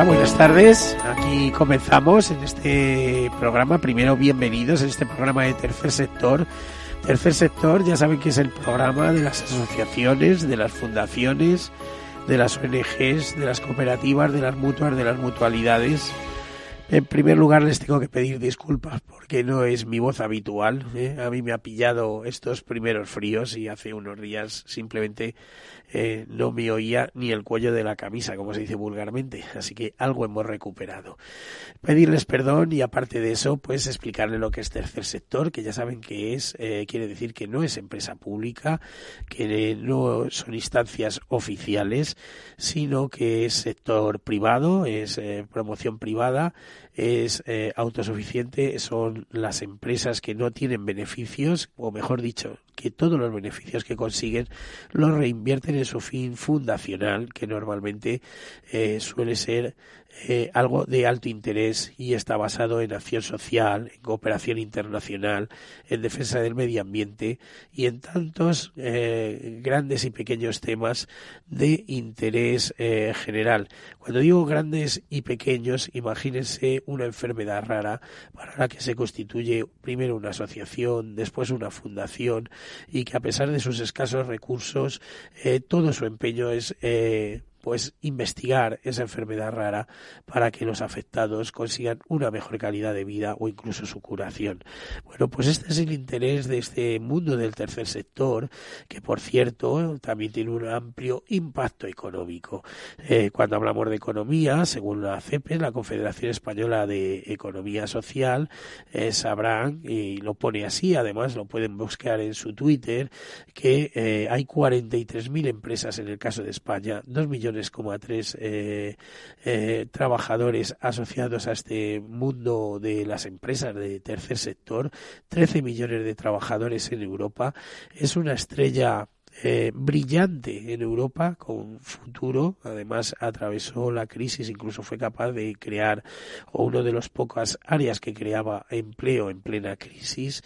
Buenas tardes. Aquí comenzamos en este programa. Primero, bienvenidos en este programa de Tercer Sector. Tercer Sector, ya saben que es el programa de las asociaciones, de las fundaciones, de las ONGs, de las cooperativas, de las mutuas, de las mutualidades. En primer lugar, les tengo que pedir disculpas porque no es mi voz habitual. ¿eh? A mí me ha pillado estos primeros fríos y hace unos días simplemente eh, no me oía ni el cuello de la camisa, como se dice vulgarmente, así que algo hemos recuperado. Pedirles perdón y aparte de eso, pues explicarle lo que es tercer sector, que ya saben que es, eh, quiere decir que no es empresa pública, que no son instancias oficiales, sino que es sector privado, es eh, promoción privada, es autosuficiente, son las empresas que no tienen beneficios, o mejor dicho, que todos los beneficios que consiguen los reinvierten en su fin fundacional, que normalmente eh, suele ser eh, algo de alto interés y está basado en acción social, en cooperación internacional, en defensa del medio ambiente y en tantos eh, grandes y pequeños temas de interés eh, general. Cuando digo grandes y pequeños, imagínense una enfermedad rara para la que se constituye primero una asociación, después una fundación y que a pesar de sus escasos recursos, todo su empeño es pues investigar esa enfermedad rara para que los afectados consigan una mejor calidad de vida o incluso su curación. Bueno, pues este es el interés de este mundo del tercer sector, que por cierto también tiene un amplio impacto económico. Eh, cuando hablamos de economía, según la CEPE, la Confederación Española de Economía Social, eh, sabrán, y lo pone así, además lo pueden buscar en su Twitter, que eh, hay 43.000 empresas en el caso de España, 2 millones como a tres eh, eh, trabajadores asociados a este mundo de las empresas de tercer sector, 13 millones de trabajadores en Europa. Es una estrella eh, brillante en Europa con futuro. Además, atravesó la crisis, incluso fue capaz de crear o uno de los pocas áreas que creaba empleo en plena crisis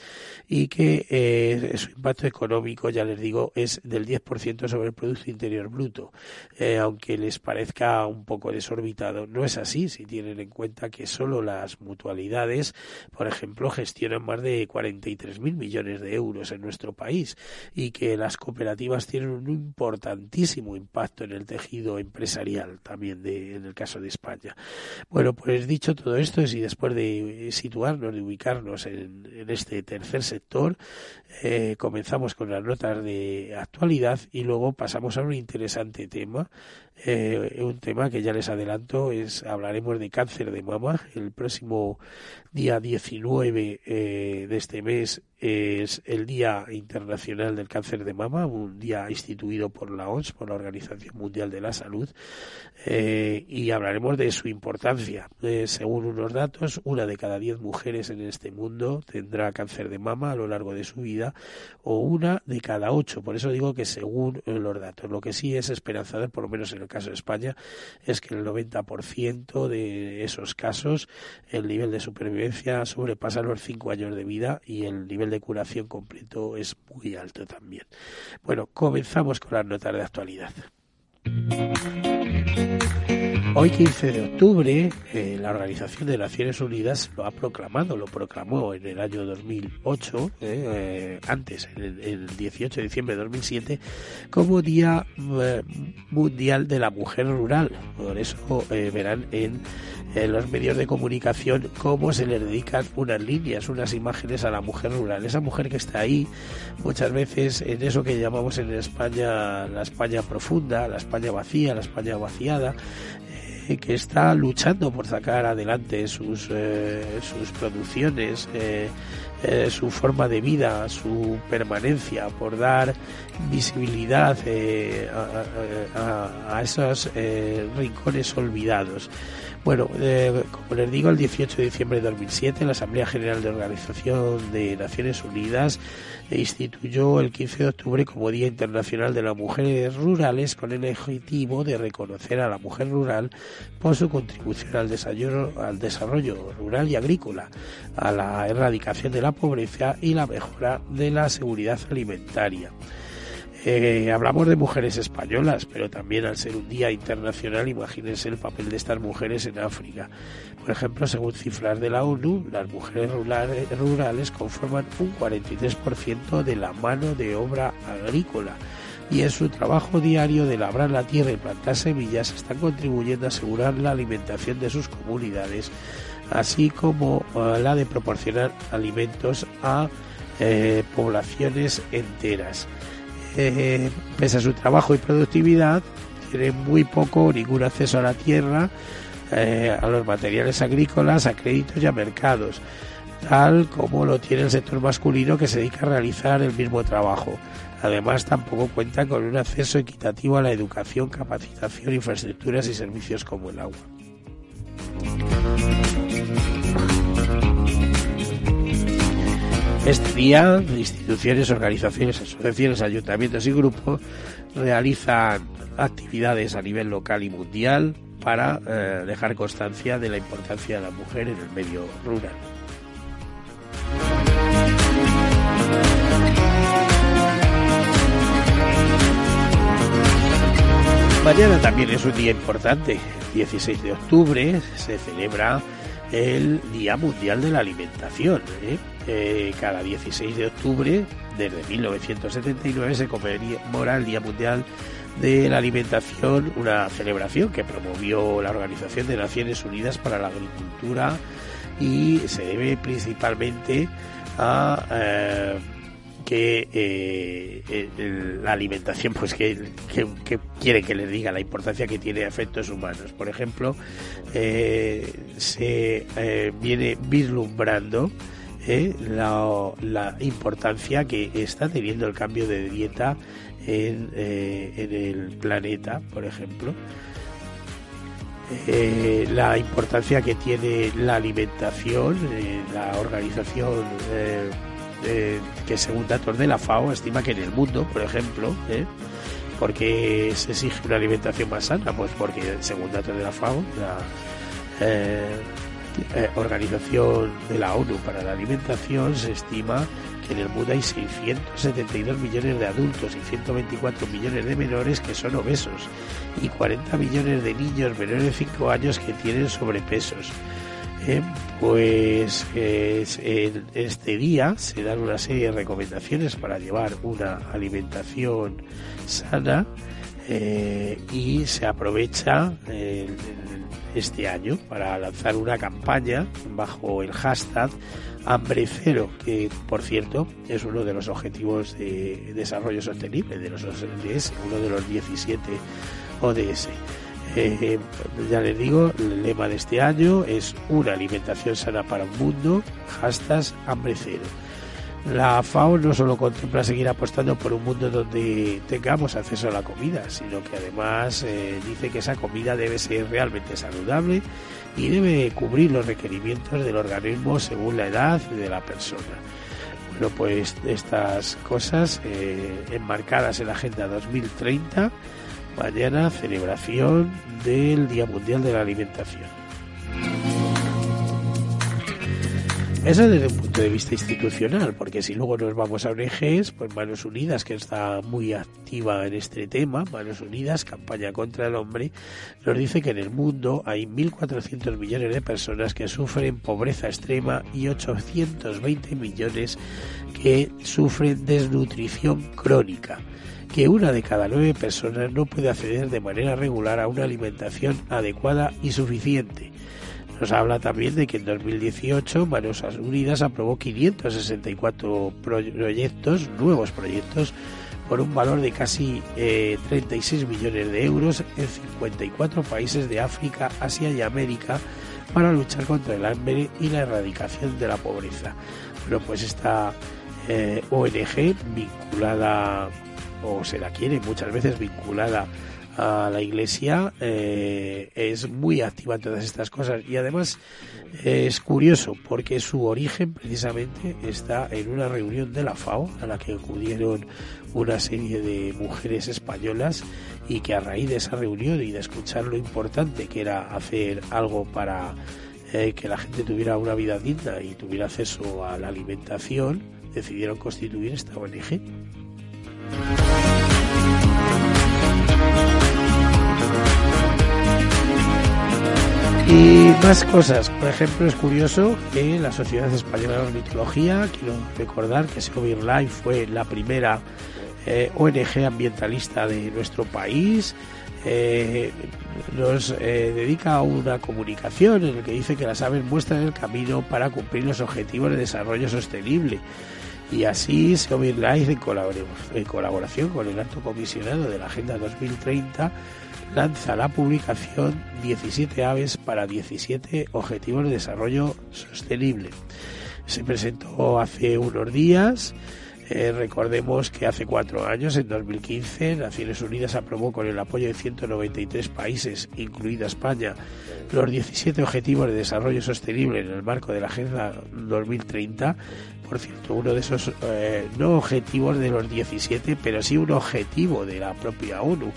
y que eh, su impacto económico, ya les digo, es del 10% sobre el Producto Interior Bruto. Eh, aunque les parezca un poco desorbitado, no es así si tienen en cuenta que solo las mutualidades, por ejemplo, gestionan más de 43.000 millones de euros en nuestro país y que las cooperativas tienen un importantísimo impacto en el tejido empresarial también de, en el caso de España. Bueno, pues dicho todo esto, y después de situarnos, de ubicarnos en, este tercer sector, eh, comenzamos con las notas de actualidad y luego pasamos a un interesante tema, eh, un tema que ya les adelanto es hablaremos de cáncer de mama el próximo día 19 eh, de este mes es el Día Internacional del Cáncer de Mama, un día instituido por la OMS, por la Organización Mundial de la Salud, eh, y hablaremos de su importancia. Eh, según unos datos, una de cada diez mujeres en este mundo tendrá cáncer de mama a lo largo de su vida, o una de cada ocho. Por eso digo que según los datos. Lo que sí es esperanzador, por lo menos en el caso de España, es que el 90% de esos casos, el nivel de supervivencia sobrepasa los cinco años de vida y el nivel de curación completo es muy alto también. Bueno, comenzamos con las notas de actualidad. Hoy 15 de octubre, eh, la Organización de Naciones Unidas lo ha proclamado, lo proclamó en el año 2008, eh, eh, antes, en el, 18 de diciembre de 2007, como Día Mundial de la Mujer Rural. Por eso verán en, en, los medios de comunicación cómo se le dedican unas líneas, unas imágenes a la mujer rural. Esa mujer que está ahí, muchas veces en eso que llamamos en España la España profunda, la España vacía, la España vaciada, que está luchando por sacar adelante sus, eh, sus producciones, eh, eh, su forma de vida, su permanencia, por dar visibilidad a, a, esos rincones olvidados. Bueno, como les digo, el 18 de diciembre de 2007 la Asamblea General de Organización de Naciones Unidas instituyó el 15 de octubre como Día Internacional de las Mujeres Rurales con el objetivo de reconocer a la mujer rural por su contribución al desarrollo, al desarrollo rural y agrícola, a la erradicación de la pobreza y la mejora de la seguridad alimentaria. Hablamos de mujeres españolas, pero también al ser un día internacional, imagínense el papel de estas mujeres en África. Por ejemplo, según cifras de la ONU, las mujeres rurales, conforman un 43% de la mano de obra agrícola y en su trabajo diario de labrar la tierra y plantar semillas están contribuyendo a asegurar la alimentación de sus comunidades, así como eh, la de proporcionar alimentos a eh, poblaciones enteras. Eh, pese a su trabajo y productividad, tiene muy poco o ningún acceso a la tierra, eh, a los materiales agrícolas, a créditos y a mercados, tal como lo tiene el sector masculino que se dedica a realizar el mismo trabajo. Además, tampoco cuenta con un acceso equitativo a la educación, capacitación, infraestructuras y servicios como el agua. Este día, instituciones, organizaciones, asociaciones, ayuntamientos y grupos realizan actividades a nivel local y mundial para eh, dejar constancia de la importancia de la mujer en el medio rural. Mañana también es un día importante, el 16 de octubre se celebra el Día Mundial de la Alimentación. ¿eh? Eh, cada 16 de octubre, desde 1979, se conmemora el Día Mundial de la Alimentación, una celebración que promovió la Organización de Naciones Unidas para la Agricultura y se debe principalmente a eh, que eh, la alimentación, pues que, quiere que les diga la importancia que tiene a efectos humanos. Por ejemplo, se viene vislumbrando la, importancia que está teniendo el cambio de dieta en, en el planeta, por ejemplo. la importancia que tiene la alimentación, la organización eh, que según datos de la FAO estima que en el mundo, por ejemplo, ¿eh? porque se exige una alimentación más sana, pues porque según datos de la FAO, la eh, Organización de la ONU para la Alimentación, se estima que en el mundo hay 672 millones de adultos y 124 millones de menores que son obesos y 40 millones de niños menores de 5 años que tienen sobrepesos. Pues en este día se dan una serie de recomendaciones para llevar una alimentación sana eh, y se aprovecha este año para lanzar una campaña bajo el hashtag hambre cero, que por cierto es uno de los objetivos de desarrollo sostenible de los ODS, uno de los 17 ODS. Eh, ya les digo, el lema de este año es una alimentación sana para un mundo, hashtag hambre cero. La FAO no solo contempla seguir apostando por un mundo donde tengamos acceso a la comida, sino que además eh, dice que esa comida debe ser realmente saludable y debe cubrir los requerimientos del organismo según la edad de la persona. Bueno, pues estas cosas eh, enmarcadas en la Agenda 2030, mañana celebración del Día Mundial de la Alimentación. Eso desde un punto de vista institucional, porque si luego nos vamos a ONGs, pues Manos Unidas, que está muy activa en este tema, Manos Unidas, campaña contra el hombre, nos dice que en el mundo hay 1.400 millones de personas que sufren pobreza extrema y 820 millones que sufren desnutrición crónica que una de cada nueve personas no puede acceder de manera regular a una alimentación adecuada y suficiente nos habla también de que en 2018 Manos Unidas aprobó 564 proyectos, nuevos proyectos, por un valor de casi 36 eh, millones de euros en 54 países de África, Asia y América para luchar contra el hambre y la erradicación de la pobreza. Bueno, pues esta eh, ONG vinculada, o se la quiere muchas veces vinculada a la iglesia eh, es muy activa en todas estas cosas y además es curioso porque su origen precisamente está en una reunión de la FAO a la que acudieron una serie de mujeres españolas y que a raíz de esa reunión y de escuchar lo importante que era hacer algo para eh, que la gente tuviera una vida digna y tuviera acceso a la alimentación decidieron constituir esta ONG. Y más cosas, por ejemplo, es curioso que la Sociedad Española de Ornitología, quiero recordar que Seovir Life fue la primera eh, ONG ambientalista de nuestro país, eh, nos eh, dedica a una comunicación en la que dice que las aves muestran el camino para cumplir los objetivos de desarrollo sostenible. Y así Seovir Life, en colaboración con el alto comisionado de la Agenda 2030, lanza la publicación 17 aves para 17 objetivos de desarrollo sostenible. Se presentó hace unos días. Eh, recordemos que hace cuatro años, en 2015, Naciones Unidas aprobó con el apoyo de 193 países, incluida España, los 17 Objetivos de Desarrollo Sostenible en el marco de la Agenda 2030. Por cierto, uno de esos, eh, no objetivos de los 17, pero sí un objetivo de la propia ONU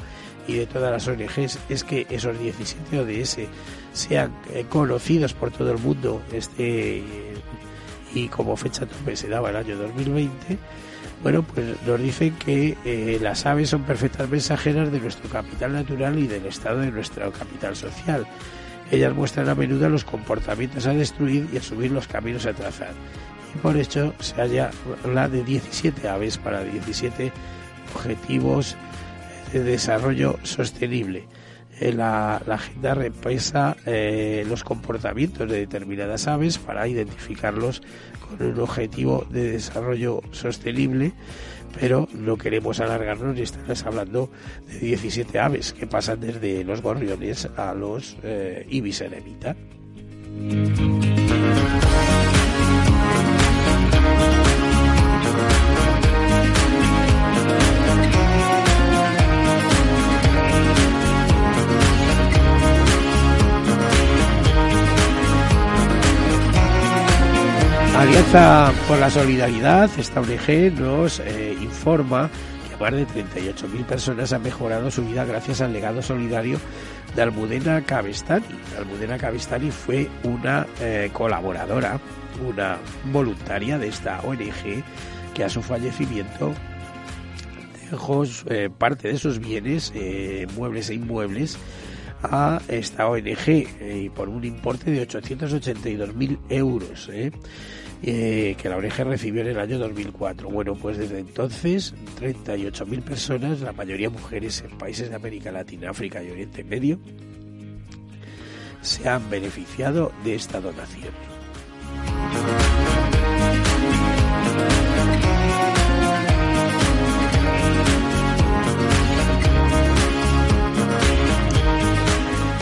y de todas las ONGs es que esos 17 ODS sean eh, conocidos por todo el mundo este y como fecha tope se daba el año 2020 bueno pues nos dicen que eh, las aves son perfectas mensajeras de nuestro capital natural y del estado de nuestro capital social. Ellas muestran a menudo los comportamientos a destruir y a subir los caminos a trazar. Y por hecho se halla la de 17 aves para 17 objetivos de desarrollo sostenible. Eh, la, agenda repasa eh, los comportamientos de determinadas aves para identificarlos con un objetivo de desarrollo sostenible, pero no queremos alargarnos y estamos hablando de 17 aves que pasan desde los gorriones a los eh, ibis eremita. Por la Solidaridad, esta ONG, nos eh, informa que más de 38.000 personas han mejorado su vida gracias al legado solidario de Almudena Cabestani. Almudena Cabestani fue una eh, colaboradora, una voluntaria de esta ONG que a su fallecimiento dejó eh, parte de sus bienes, muebles e inmuebles, a esta ONG y por un importe de 882.000 euros. Eh, que la ONG recibió en el año 2004. Bueno, pues desde entonces 38.000 personas, la mayoría mujeres en países de América Latina, África y Oriente Medio, se han beneficiado de esta donación.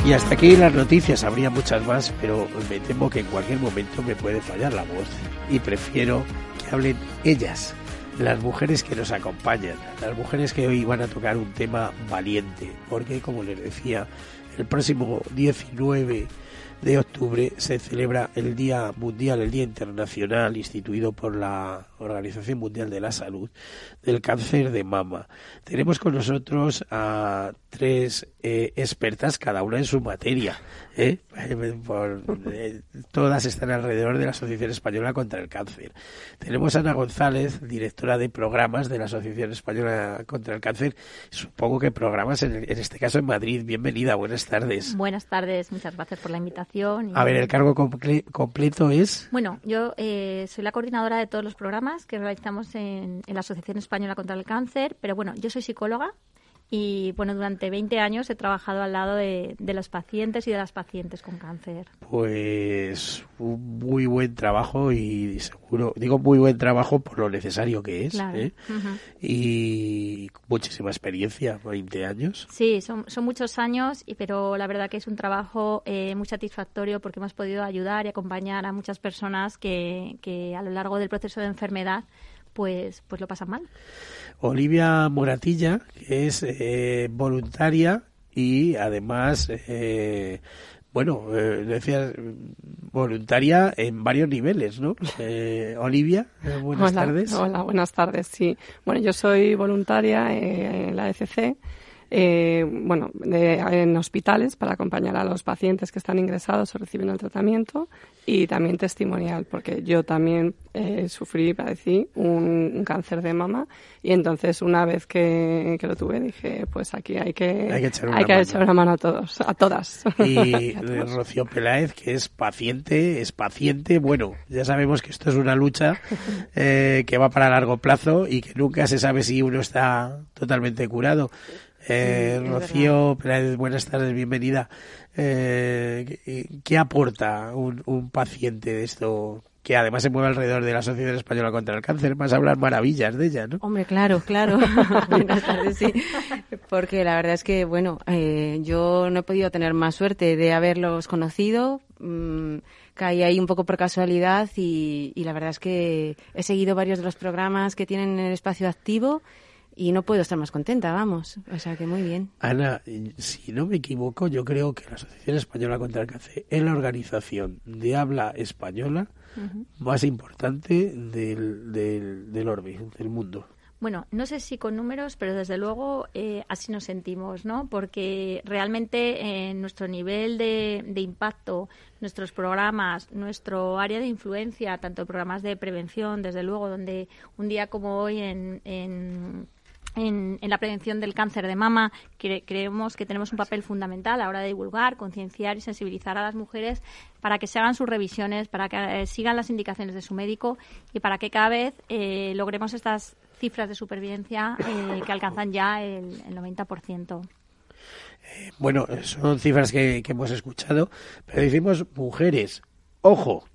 Y hasta aquí las noticias, habría muchas más, pero me temo que en cualquier momento me puede fallar la voz y prefiero que hablen ellas, las mujeres que nos acompañan, las mujeres que hoy van a tocar un tema valiente, porque como les decía, el próximo 19 de octubre se celebra el Día Mundial, el Día Internacional instituido por la Organización Mundial de la Salud del cáncer de mama. Tenemos con nosotros a tres eh, expertas, cada una en su materia. ¿eh? Eh, todas están alrededor de la Asociación Española contra el Cáncer. Tenemos a Ana González, directora de programas de la Asociación Española contra el Cáncer. Supongo que programas, en, este caso en Madrid. Bienvenida, buenas tardes. Buenas tardes, muchas gracias por la invitación. A ver, el cargo completo es. Bueno, yo soy la coordinadora de todos los programas que realizamos en la Asociación Española contra el Cáncer, pero bueno, yo soy psicóloga y bueno, durante 20 años he trabajado al lado de, los pacientes y de las pacientes con cáncer. Pues un muy buen trabajo y seguro, digo muy buen trabajo por lo necesario que es. ¿eh? Y muchísima experiencia, 20 años. Sí, son, son muchos años, pero la verdad que es un trabajo eh, muy satisfactorio porque hemos podido ayudar y acompañar a muchas personas que, que a lo largo del proceso de enfermedad pues, pues lo pasan mal. Olivia Moratilla, que es eh, voluntaria y además, eh, bueno, eh, decías voluntaria en varios niveles, ¿no? Olivia, buenas tardes. Hola, buenas tardes, sí. Bueno, yo soy voluntaria en la ECC eh, bueno, en hospitales para acompañar a los pacientes que están ingresados o recibiendo el tratamiento y también testimonial, porque yo también eh, sufrí, padecí un, cáncer de mama y entonces una vez que, lo tuve dije, pues aquí hay que, hay que, echar, una mano. echar una mano a todos, a todas. Y Rocío Peláez, que es paciente, es paciente, bueno, ya sabemos que esto es una lucha eh, que va para largo plazo y que nunca se sabe si uno está totalmente curado. Eh, Rocío buenas tardes, bienvenida. Eh, ¿Qué aporta un, paciente de esto? que además se mueve alrededor de la Asociación Española contra el Cáncer, más hablar maravillas de ella, ¿no? Hombre, claro, claro. Buenas tardes, sí. Porque la verdad es que, bueno, eh, yo no he podido tener más suerte de haberlos conocido. Mmm, caí ahí un poco por casualidad y, y la verdad es que he seguido varios de los programas que tienen el espacio activo y no puedo estar más contenta, vamos. O sea que muy bien. Ana, si no me equivoco, yo creo que la Asociación Española contra el Cáncer es la organización de habla española más importante del, del, del orbe, del mundo. Bueno, no sé si con números, pero desde luego eh, así nos sentimos, ¿no? Porque realmente en eh, nuestro nivel de, de, impacto, nuestros programas, nuestro área de influencia, tanto programas de prevención, desde luego, donde un día como hoy en, en en, la prevención del cáncer de mama. creemos que tenemos un papel fundamental a la hora de divulgar, concienciar y sensibilizar a las mujeres para que se hagan sus revisiones, para que eh, sigan las indicaciones de su médico y para que cada vez eh, logremos estas cifras de supervivencia eh, que alcanzan ya el, 90%. Bueno, son cifras que, hemos escuchado, pero decimos mujeres. Ojo,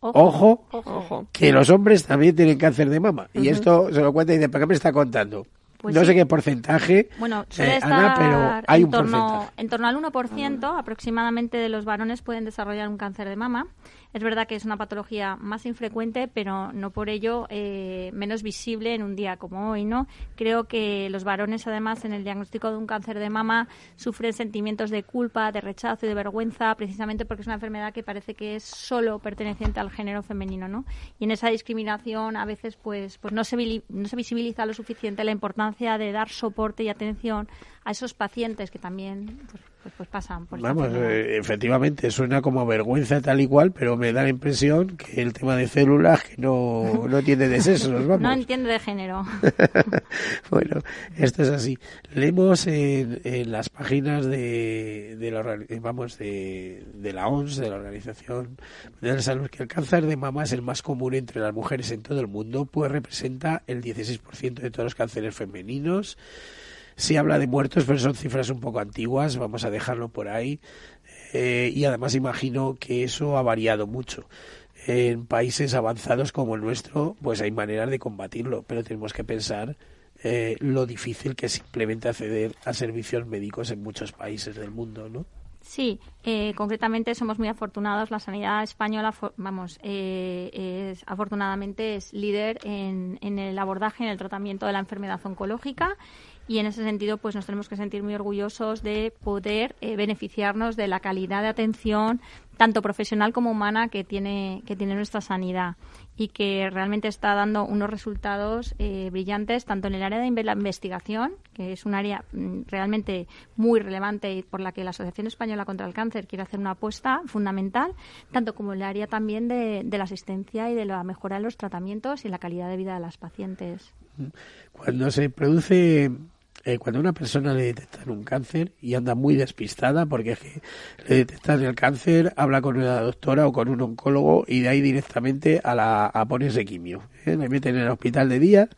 Ojo, ojo, que los hombres también tienen cáncer de mama. Y esto se lo cuenta y dice, ¿para qué me está contando? Pues no sé qué porcentaje, bueno, eh, Ana, pero hay un porcentaje. En torno al 1% aproximadamente de los varones pueden desarrollar un cáncer de mama es verdad que es una patología más infrecuente, pero no por ello eh, menos visible en un día como hoy, ¿no? Creo que los varones, además, en el diagnóstico de un cáncer de mama, sufren sentimientos de culpa, de rechazo y de vergüenza, precisamente porque es una enfermedad que parece que es solo perteneciente al género femenino, ¿no? Y en esa discriminación a veces, pues, pues no se, no se visibiliza lo suficiente la importancia de dar soporte y atención a esos pacientes que también pues, pues, pues pasan por Vamos, eh, efectivamente, suena como vergüenza tal y cual, pero me da la impresión que el tema de células que no, no entiende de sexos, vamos. No entiende de género. bueno, esto es así. Leemos en, en las páginas de, de la, vamos, de, de la OMS, de la Organización de la Salud, que el cáncer de mama es el más común entre las mujeres en todo el mundo, pues representa el 16% de todos los cánceres femeninos Sí habla de muertos, pero son cifras un poco antiguas, vamos a dejarlo por ahí. Eh, y además imagino que eso ha variado mucho. En países avanzados como el nuestro, pues hay maneras de combatirlo, pero tenemos que pensar eh, lo difícil que es simplemente acceder a servicios médicos en muchos países del mundo, ¿no? Sí, eh, concretamente somos muy afortunados. La sanidad española, vamos, eh, es, afortunadamente es líder en, en el abordaje, en el tratamiento de la enfermedad oncológica y en ese sentido pues nos tenemos que sentir muy orgullosos de poder eh, beneficiarnos de la calidad de atención tanto profesional como humana que tiene que tiene nuestra sanidad y que realmente está dando unos resultados eh, brillantes tanto en el área de la investigación que es un área mm, realmente muy relevante y por la que la Asociación Española contra el Cáncer quiere hacer una apuesta fundamental tanto como en el área también de, de la asistencia y de la mejora de los tratamientos y la calidad de vida de las pacientes. Cuando se produce eh, cuando a una persona le detectan un cáncer y anda muy despistada porque es que le detectan el cáncer, habla con una doctora o con un oncólogo y de ahí directamente a, la, a ponerse quimio. ¿eh? Le meten en el hospital de día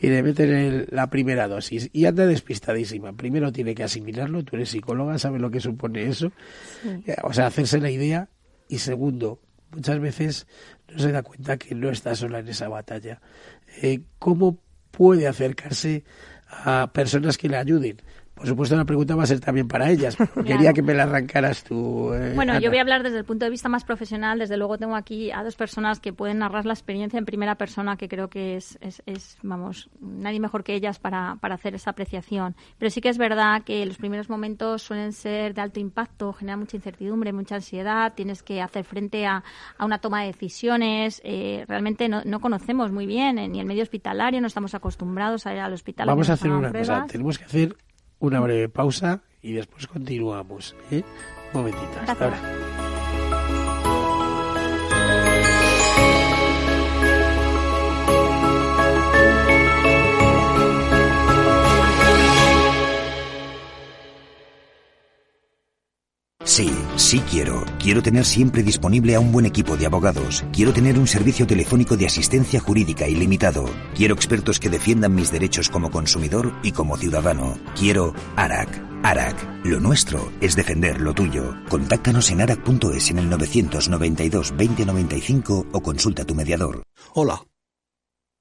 y le meten la primera dosis y anda despistadísima. Primero tiene que asimilarlo, tú eres psicóloga, sabes lo que supone eso. Eh, o sea, hacerse la idea. Y segundo, muchas veces no se da cuenta que no está sola en esa batalla. ¿Cómo puede acercarse a personas que le ayuden. Por supuesto, la pregunta va a ser también para ellas. Quería que me la arrancaras tú. Eh, bueno, yo voy a hablar desde el punto de vista más profesional. Desde luego tengo aquí a dos personas que pueden narrar la experiencia en primera persona, que creo que es, es, vamos, nadie mejor que ellas para, para, hacer esa apreciación. Pero sí que es verdad que los primeros momentos suelen ser de alto impacto, genera mucha incertidumbre, mucha ansiedad, tienes que hacer frente a, a una toma de decisiones. Eh, realmente no, no, conocemos muy bien eh, ni el medio hospitalario, no estamos acostumbrados a ir al hospital. Vamos a hacer una cosa, tenemos que hacer una breve pausa y después continuamos. ¿eh? Un momentito, hasta ahora. Sí, sí quiero. Quiero tener siempre disponible a un buen equipo de abogados. Quiero tener un servicio telefónico de asistencia jurídica ilimitado. Quiero expertos que defiendan mis derechos como consumidor y como ciudadano. Quiero ARAC. ARAC. Lo nuestro es defender lo tuyo. Contáctanos en arac.es en el 992 2095 o consulta a tu mediador. Hola.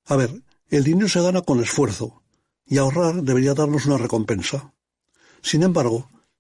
A ver, el dinero se gana con esfuerzo y ahorrar debería darnos una recompensa. Sin embargo,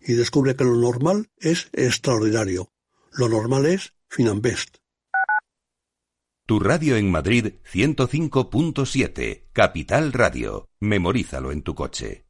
y descubre que lo normal es extraordinario. Lo normal es Finanbest. Tu radio en Madrid 105.7, Capital Radio. Memorízalo en tu coche.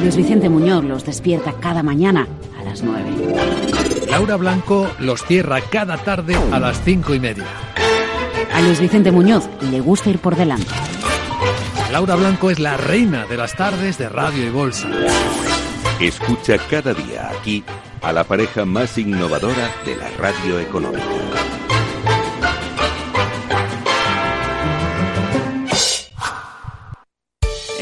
Luis Vicente Muñoz los despierta cada mañana a las 9. Laura Blanco los cierra cada tarde a las cinco y media. A Luis Vicente Muñoz le gusta ir por delante. Laura Blanco es la reina de las tardes de radio y bolsa. Escucha cada día aquí a la pareja más innovadora de la radio económica.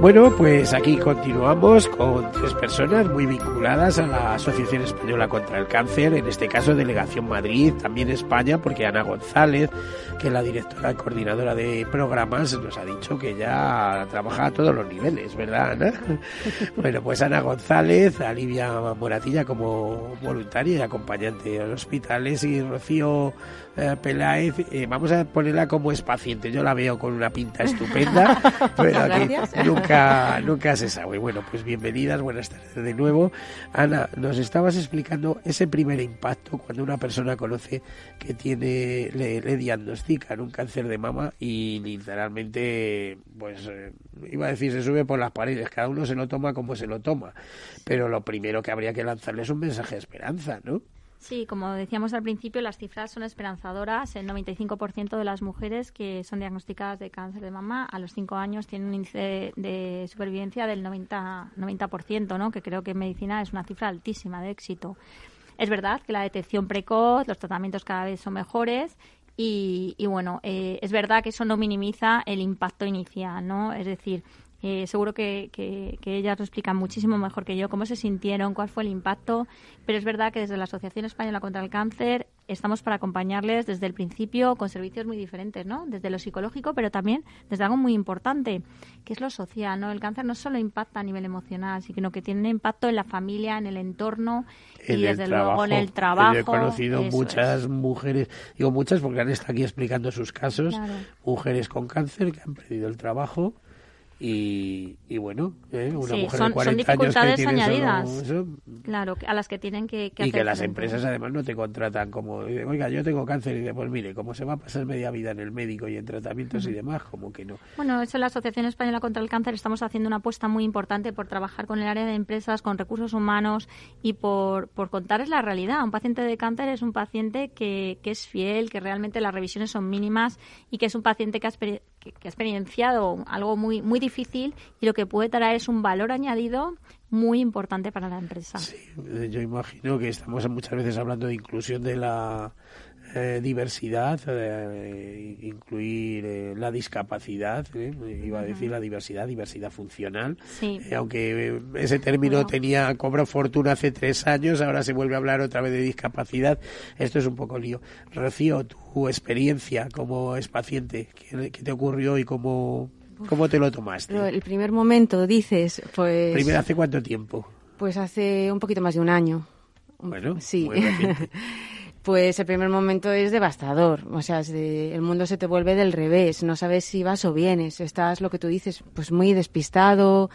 Bueno, pues aquí continuamos con tres personas muy vinculadas a la Asociación Española contra el Cáncer, en este caso Delegación Madrid, también España, porque Ana González, que es la directora y coordinadora de programas, nos ha dicho que ya trabaja a todos los niveles, ¿verdad, Ana? Bueno, pues Ana González, Olivia Moratilla como voluntaria y acompañante los hospitales y Rocío eh, Peláez, eh, vamos a ponerla como es paciente. Yo la veo con una pinta estupenda, pero aquí nunca, nunca se sabe. Bueno, pues bienvenidas, buenas tardes de nuevo. Ana, nos estabas explicando ese primer impacto cuando una persona conoce que tiene, le, diagnostican un cáncer de mama y literalmente, pues, eh, iba a decir, se sube por las paredes. Cada uno se lo toma como se lo toma. Pero lo primero que habría que lanzarle es un mensaje de esperanza, ¿no? Sí, como decíamos al principio, las cifras son esperanzadoras. El 95% de las mujeres que son diagnosticadas de cáncer de mama a los 5 años tienen un índice de, supervivencia del 90%, 90% ¿no? que creo que en medicina es una cifra altísima de éxito. Es verdad que la detección precoz, los tratamientos cada vez son mejores y, bueno, eh, es verdad que eso no minimiza el impacto inicial, ¿no? Es decir, eh, seguro que, que, ellas lo explican muchísimo mejor que yo cómo se sintieron, cuál fue el impacto, pero es verdad que desde la Asociación Española contra el Cáncer estamos para acompañarles desde el principio con servicios muy diferentes, ¿no? Desde lo psicológico, pero también desde algo muy importante, que es lo social, ¿no? El cáncer no solo impacta a nivel emocional, sino que tiene impacto en la familia, en el entorno y desde luego en el trabajo. Yo he conocido muchas mujeres, digo muchas porque han estado aquí explicando sus casos, mujeres con cáncer que han perdido el trabajo y, y bueno, ¿eh? una mujer son, de 40 son dificultades años añadidas. claro, a las que tienen que, Y que las empresas además no te contratan como, oiga, yo tengo cáncer y después, mire, como se va a pasar media vida en el médico y en tratamientos y demás, como que no. Bueno, eso en la Asociación Española contra el Cáncer estamos haciendo una apuesta muy importante por trabajar con el área de empresas, con recursos humanos y por, por contarles la realidad. Un paciente de cáncer es un paciente que, que es fiel, que realmente las revisiones son mínimas y que es un paciente que ha, que, que ha experienciado algo muy, muy difícil y lo que puede traer es un valor añadido muy importante para la empresa. Sí, yo imagino que estamos muchas veces hablando de inclusión de la eh, diversidad, eh, incluir eh, la discapacidad, iba a decir la diversidad, diversidad funcional, aunque ese término tenía cobra fortuna hace tres años, ahora se vuelve a hablar otra vez de discapacidad, esto es un poco lío. Rocío, tu experiencia como es paciente, ¿qué, te ocurrió y cómo, cómo te lo tomaste? el primer momento, dices, pues... ¿Primero hace cuánto tiempo? Pues hace un poquito más de un año. Bueno, sí. pues el primer momento es devastador. O sea, el mundo se te vuelve del revés. No sabes si vas o vienes. Estás, lo que tú dices, pues muy despistado,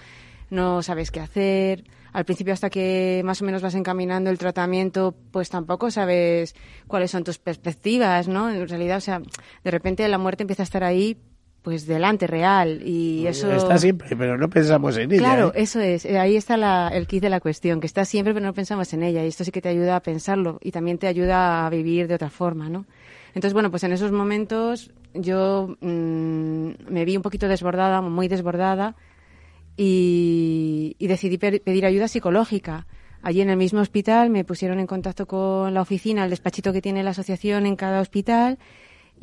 no sabes qué hacer. Al principio, hasta que más o menos vas encaminando el tratamiento, pues tampoco sabes cuáles son tus perspectivas, ¿no? En realidad, o sea, de repente la muerte empieza a estar ahí, pues delante real y eso está siempre pero no pensamos en ella claro ¿eh? eso es eh, ahí está la, el kit de la cuestión que está siempre pero no pensamos en ella y esto sí que te ayuda a pensarlo y también te ayuda a vivir de otra forma no entonces bueno pues en esos momentos yo mm, me vi un poquito desbordada muy desbordada y, y decidí pedir ayuda psicológica Allí en el mismo hospital me pusieron en contacto con la oficina, el despachito que tiene la asociación en cada hospital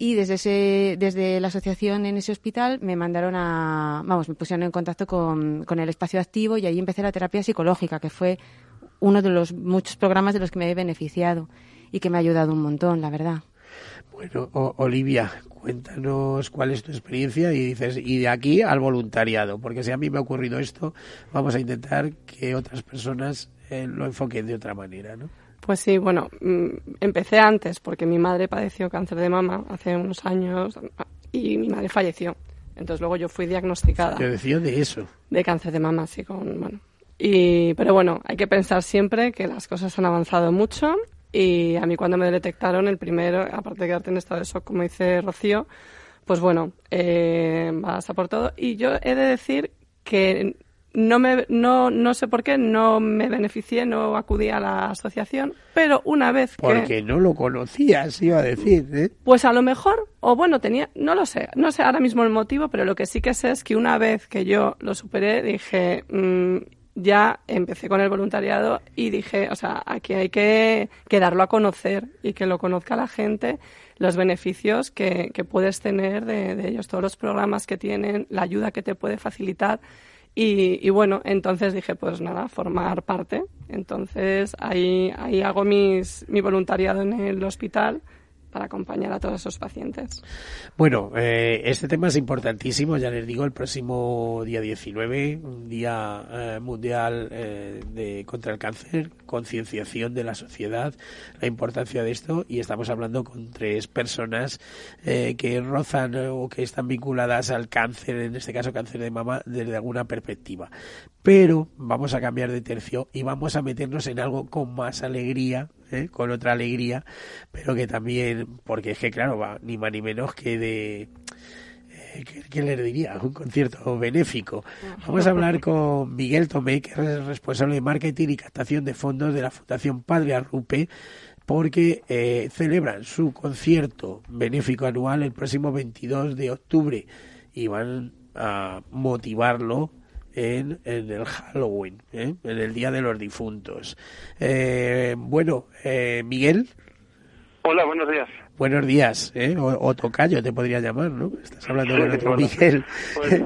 y desde ese, desde la asociación en ese hospital me mandaron a, vamos, me pusieron en contacto con, con el espacio activo y ahí empecé la terapia psicológica, que fue uno de los muchos programas de los que me he beneficiado y que me ha ayudado un montón, la verdad. Bueno, Olivia, cuéntanos cuál es tu experiencia y dices, y de aquí al voluntariado, porque si a mí me ha ocurrido esto, vamos a intentar que otras personas eh, lo enfoquen de otra manera, ¿no? Pues sí, bueno, mm, empecé antes porque mi madre padeció cáncer de mama hace unos años y mi madre falleció. Entonces luego yo fui diagnosticada. Decía de eso. De cáncer de mama, sí, con, bueno. Y, pero bueno, hay que pensar siempre que las cosas han avanzado mucho y a mí cuando me detectaron el primero, aparte de quedarte en estado de shock, como dice Rocío, pues bueno, eh, vas a por todo. Y yo he de decir que no, me, no, no sé por qué no me beneficié, no acudí a la asociación, pero una vez que... Porque no lo conocías, iba a decir, ¿eh? Pues a lo mejor, o bueno, tenía, no lo sé, no sé ahora mismo el motivo, pero lo que sí que sé es que una vez que yo lo superé, dije, mm, ya empecé con el voluntariado y dije, o sea, aquí hay que, que darlo a conocer y que lo conozca la gente, los beneficios que, que puedes tener de, de ellos, todos los programas que tienen, la ayuda que te puede facilitar. Y, y, bueno, entonces dije, pues nada, formar parte. Entonces ahí, ahí hago mis, mi voluntariado en el hospital para acompañar a todos esos pacientes. Bueno, eh, este tema es importantísimo, ya les digo, el próximo día 19, un día eh, mundial eh, de, contra el cáncer, concienciación de la sociedad, la importancia de esto, y estamos hablando con tres personas eh, que rozan o que están vinculadas al cáncer, en este caso cáncer de mama, desde alguna perspectiva. Pero vamos a cambiar de tercio y vamos a meternos en algo con más alegría, ¿eh? con otra alegría, pero que también, porque es que claro, va ni más ni menos que de... Eh, ¿Qué, le diría? Un concierto benéfico. Vamos a hablar con Miguel Tomé, que es responsable de marketing y captación de fondos de la Fundación Padre Arrupe, porque eh, celebran su concierto benéfico anual el próximo 22 de octubre y van a motivarlo en, en el Halloween, ¿eh? en el Día de los Difuntos. Eh, bueno, eh, Miguel. Hola, buenos días. Buenos días, ¿eh? o, o, tocayo te podría llamar, ¿no? Estás hablando con otro Miguel. Pues...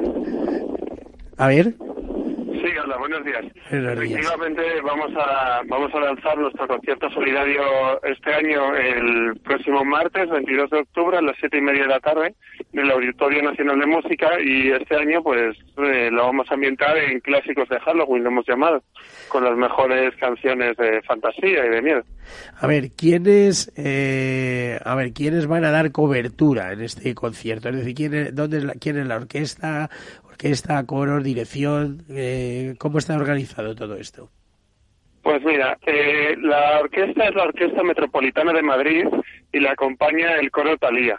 a ver. Hola. Buenos días. Efectivamente, vamos a, vamos a lanzar nuestro concierto solidario este año, el próximo martes, 22 de octubre, a las siete y media de la tarde, en el Auditorio Nacional de Música, y este año, pues, eh, lo vamos a ambientar en clásicos de Halloween, lo hemos llamado, con las mejores canciones de fantasía y de miedo. A ver, ¿quiénes, eh, a ver, quiénes van a dar cobertura en este concierto? Es decir, ¿quién es, dónde es la, quién es la orquesta, orquesta, coros, dirección, eh, ¿cómo está organizado todo esto? Pues mira, eh, la orquesta es la Orquesta Metropolitana de Madrid y la acompaña el coro Talía.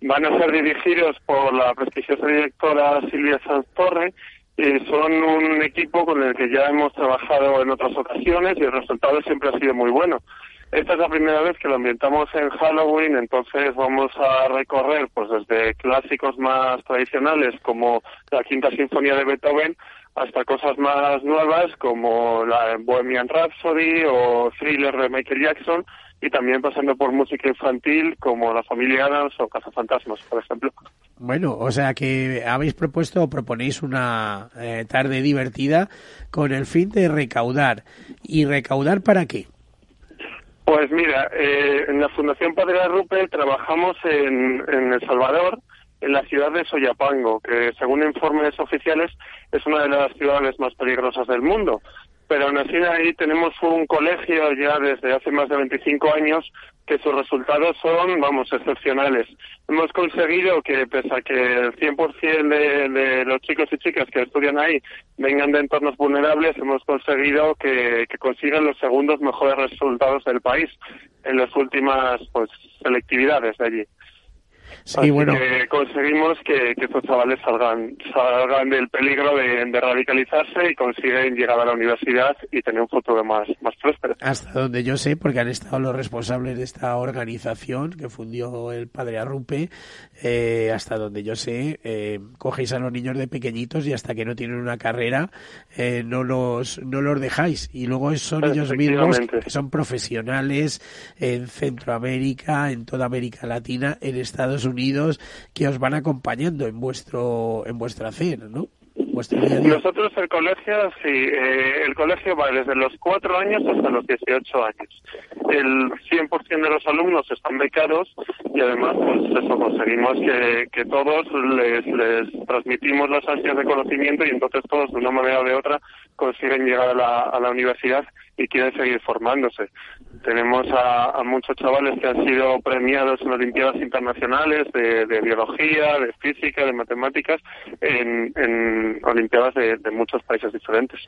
Van a ser dirigidos por la prestigiosa directora Silvia Sanz Torre y son un equipo con el que ya hemos trabajado en otras ocasiones y el resultado siempre ha sido muy bueno. Esta es la primera vez que lo ambientamos en Halloween, entonces vamos a recorrer pues desde clásicos más tradicionales como la Quinta Sinfonía de Beethoven hasta cosas más nuevas como la Bohemian Rhapsody o Thriller de Michael Jackson y también pasando por música infantil como La Familia Adams o Cazafantasmas, por ejemplo. Bueno, o sea que habéis propuesto o proponéis una eh, tarde divertida con el fin de recaudar. ¿Y recaudar para qué? Pues mira, eh, en la Fundación Padre Rupe trabajamos en, en El Salvador, en la ciudad de Soyapango, que según informes oficiales es una de las ciudades más peligrosas del mundo. Pero aún así ahí tenemos un colegio ya desde hace más de 25 años que sus resultados son, vamos, excepcionales. Hemos conseguido que, pese a que el 100% de, de los chicos y chicas que estudian ahí vengan de entornos vulnerables, hemos conseguido que, que consigan los segundos mejores resultados del país en las últimas pues selectividades de allí. Sí, Así bueno. que conseguimos que, que, estos chavales salgan, salgan del peligro de, de, radicalizarse y consiguen llegar a la universidad y tener un futuro más, más próspero. Hasta donde yo sé, porque han estado los responsables de esta organización que fundió el padre Arrupe, eh, hasta donde yo sé, eh, cogéis a los niños de pequeñitos y hasta que no tienen una carrera eh, no los no los dejáis y luego son ellos mismos que son profesionales en Centroamérica, en toda América Latina, en Estados Unidos que os van acompañando en vuestro en vuestro hacer, ¿no? Nosotros el colegio, sí, eh, el colegio va desde los cuatro años hasta los 18 años. El 100% de los alumnos están becados y además, pues eso, conseguimos que, que todos les, les transmitimos las ansias de conocimiento y entonces todos, de una manera o de otra, consiguen llegar a la, a la universidad y quieren seguir formándose. Tenemos a, muchos chavales que han sido premiados en Olimpiadas internacionales de, biología, de física, de matemáticas, en, en Olimpiadas de, de muchos países diferentes.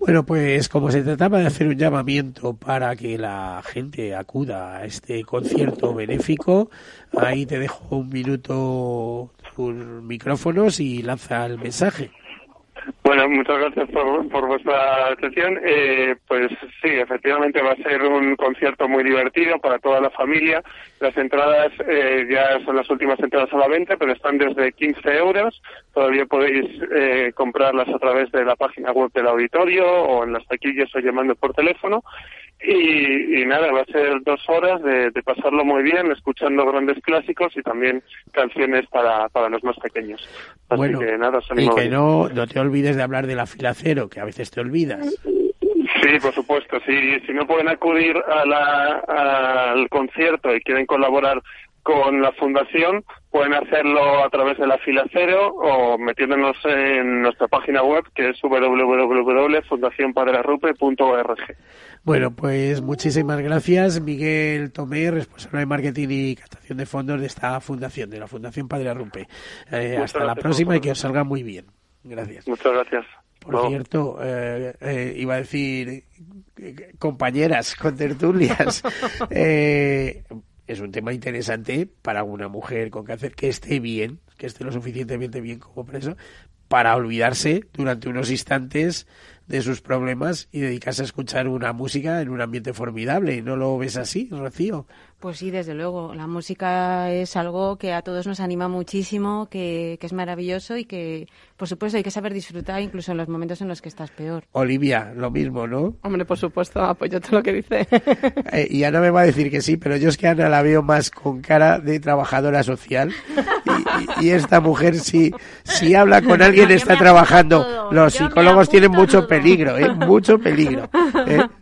Bueno, pues como se trataba de hacer un llamamiento para que la gente acuda a este concierto benéfico, ahí te dejo un minuto tus micrófonos y lanza el mensaje. Bueno, muchas gracias por, vuestra atención. Eh, pues sí, efectivamente va a ser un concierto muy divertido para toda la familia. Las entradas eh, ya son las últimas entradas a la venta, pero están desde 15 euros. Todavía podéis eh, comprarlas a través de la página web del auditorio o en las taquillas o llamando por teléfono. Y, nada, va a ser dos horas de, pasarlo muy bien, escuchando grandes clásicos y también canciones para, para los más pequeños. bueno, que nada, y que no, no te olvides de hablar de la fila cero, que a veces te olvidas. Sí, por supuesto. Sí, si no pueden acudir a la, al concierto y quieren colaborar con la fundación pueden hacerlo a través de la fila cero o metiéndonos en nuestra página web que es www.fundacionpadrearrupe.org. Bueno, pues muchísimas gracias Miguel Tomé, responsable de marketing y captación de fondos de esta fundación, de la Fundación Padre Arrupe. Eh, hasta la próxima y que os salga muy bien. Gracias. Muchas gracias. Por cierto, eh, eh, iba a decir compañeras con tertulias. es un tema interesante para una mujer con cáncer que esté bien, que esté lo suficientemente bien como preso, para olvidarse durante unos instantes de sus problemas y dedicarse a escuchar una música en un ambiente formidable. ¿No lo ves así, Rocío? Pues sí, desde luego. La música es algo que a todos nos anima muchísimo, que, es maravilloso y que, por supuesto, hay que saber disfrutar incluso en los momentos en los que estás peor. Olivia, lo mismo, ¿no? Hombre, por supuesto, apoyo todo lo que dice. Eh, y Ana me va a decir que sí, pero yo es que Ana la veo más con cara de trabajadora social y, esta mujer si, si habla con alguien está trabajando. Los psicólogos tienen mucho peligro, ¿eh? Mucho peligro. ¿eh?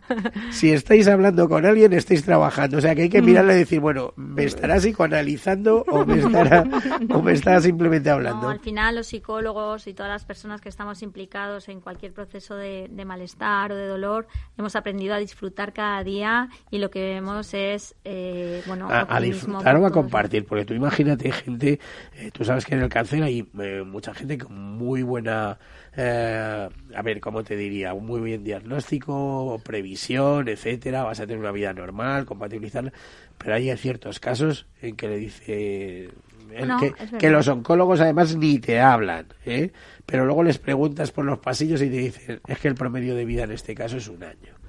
Si estáis hablando con alguien, estáis trabajando. O sea que hay que mirar decir, bueno, ¿me estará psicoanalizando o me estará, o me estará simplemente hablando? al final los psicólogos y todas las personas que estamos implicados en cualquier proceso de, malestar o de dolor hemos aprendido a disfrutar cada día y lo que vemos es, eh, bueno, a, disfrutar o a compartir, porque tú imagínate gente, eh, tú sabes que en el cáncer hay eh, mucha gente con muy buena a ver, ¿cómo te diría? Un muy buen diagnóstico, previsión, etcétera, vas a tener una vida normal, compatibilizarla, pero hay ciertos casos en que le dice que, los oncólogos además ni te hablan, ¿eh? pero luego les preguntas por los pasillos y te dicen, es que el promedio de vida en este caso es un año.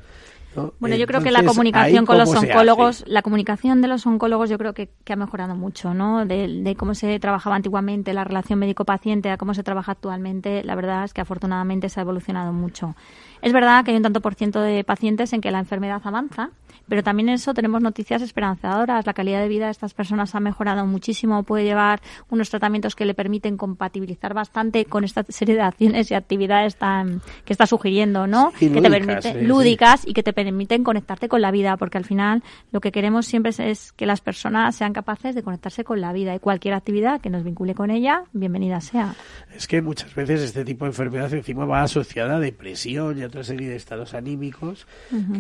Bueno, yo creo que la comunicación con los oncólogos, la comunicación de los oncólogos yo creo que, ha mejorado mucho, ¿no? De, cómo se trabajaba antiguamente, la relación médico-paciente a cómo se trabaja actualmente, la verdad es que afortunadamente se ha evolucionado mucho. Es verdad que hay un tanto por ciento de pacientes en que la enfermedad avanza, pero también en eso tenemos noticias esperanzadoras. La calidad de vida de estas personas ha mejorado muchísimo. Puede llevar unos tratamientos que le permiten compatibilizar bastante con esta serie de acciones y actividades tan, que está sugiriendo, ¿no? que te permiten, lúdicas y que te permiten conectarte con la vida, porque al final lo que queremos siempre es, que las personas sean capaces de conectarse con la vida y cualquier actividad que nos vincule con ella, bienvenida sea. Es que muchas veces este tipo de enfermedad encima va asociada a depresión y a otra serie de estados anímicos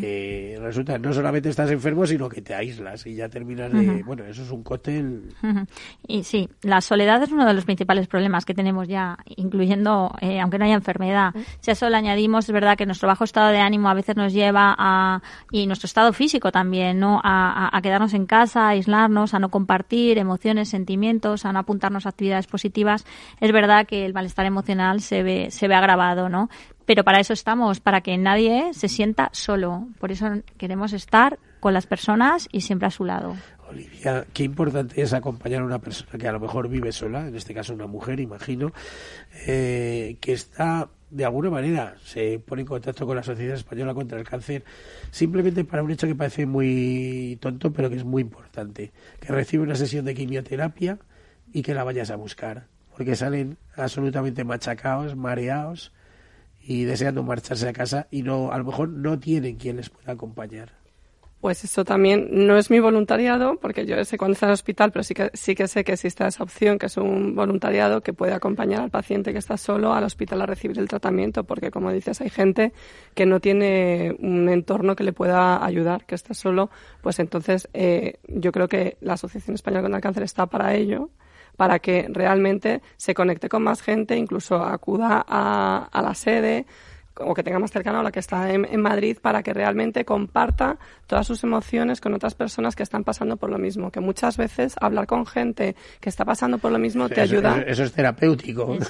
que resultan no solamente estás enfermo, sino que te aíslas y ya terminas de... Bueno, eso es un cóctel. Y sí, la soledad es uno de los principales problemas que tenemos ya, incluyendo, eh, aunque no haya enfermedad. Si a eso le añadimos, es verdad que nuestro bajo estado de ánimo a veces nos lleva a... y nuestro estado físico también, ¿no? A, a quedarnos en casa, a aislarnos, a no compartir emociones, sentimientos, a no apuntarnos a actividades positivas. Es verdad que el malestar emocional se ve, se ve agravado, ¿no? Pero para eso estamos, para que nadie se sienta solo. Por eso queremos estar con las personas y siempre a su lado. Olivia, qué importante es acompañar a una persona que a lo mejor vive sola, en este caso una mujer, imagino, eh, que está de alguna manera se pone en contacto con la Sociedad Española contra el Cáncer simplemente para un hecho que parece muy tonto, pero que es muy importante, que recibe una sesión de quimioterapia y que la vayas a buscar, porque salen absolutamente machacados, mareados, y deseando marcharse a casa y no a lo mejor no tienen quien les pueda acompañar. Pues eso también no es mi voluntariado, porque yo sé cuando está en el hospital, pero sí que, sí que sé que existe esa opción, que es un voluntariado que puede acompañar al paciente que está solo al hospital a recibir el tratamiento, porque como dices, hay gente que no tiene un entorno que le pueda ayudar, que está solo, pues entonces eh, yo creo que la Asociación Española contra el Cáncer está para ello, para que realmente se conecte con más gente, incluso acuda a, a la sede, o que tenga más cercano a la que está en, Madrid para que realmente comparta todas sus emociones con otras personas que están pasando por lo mismo. Que muchas veces hablar con gente que está pasando por lo mismo te ayuda. Eso, es terapéutico,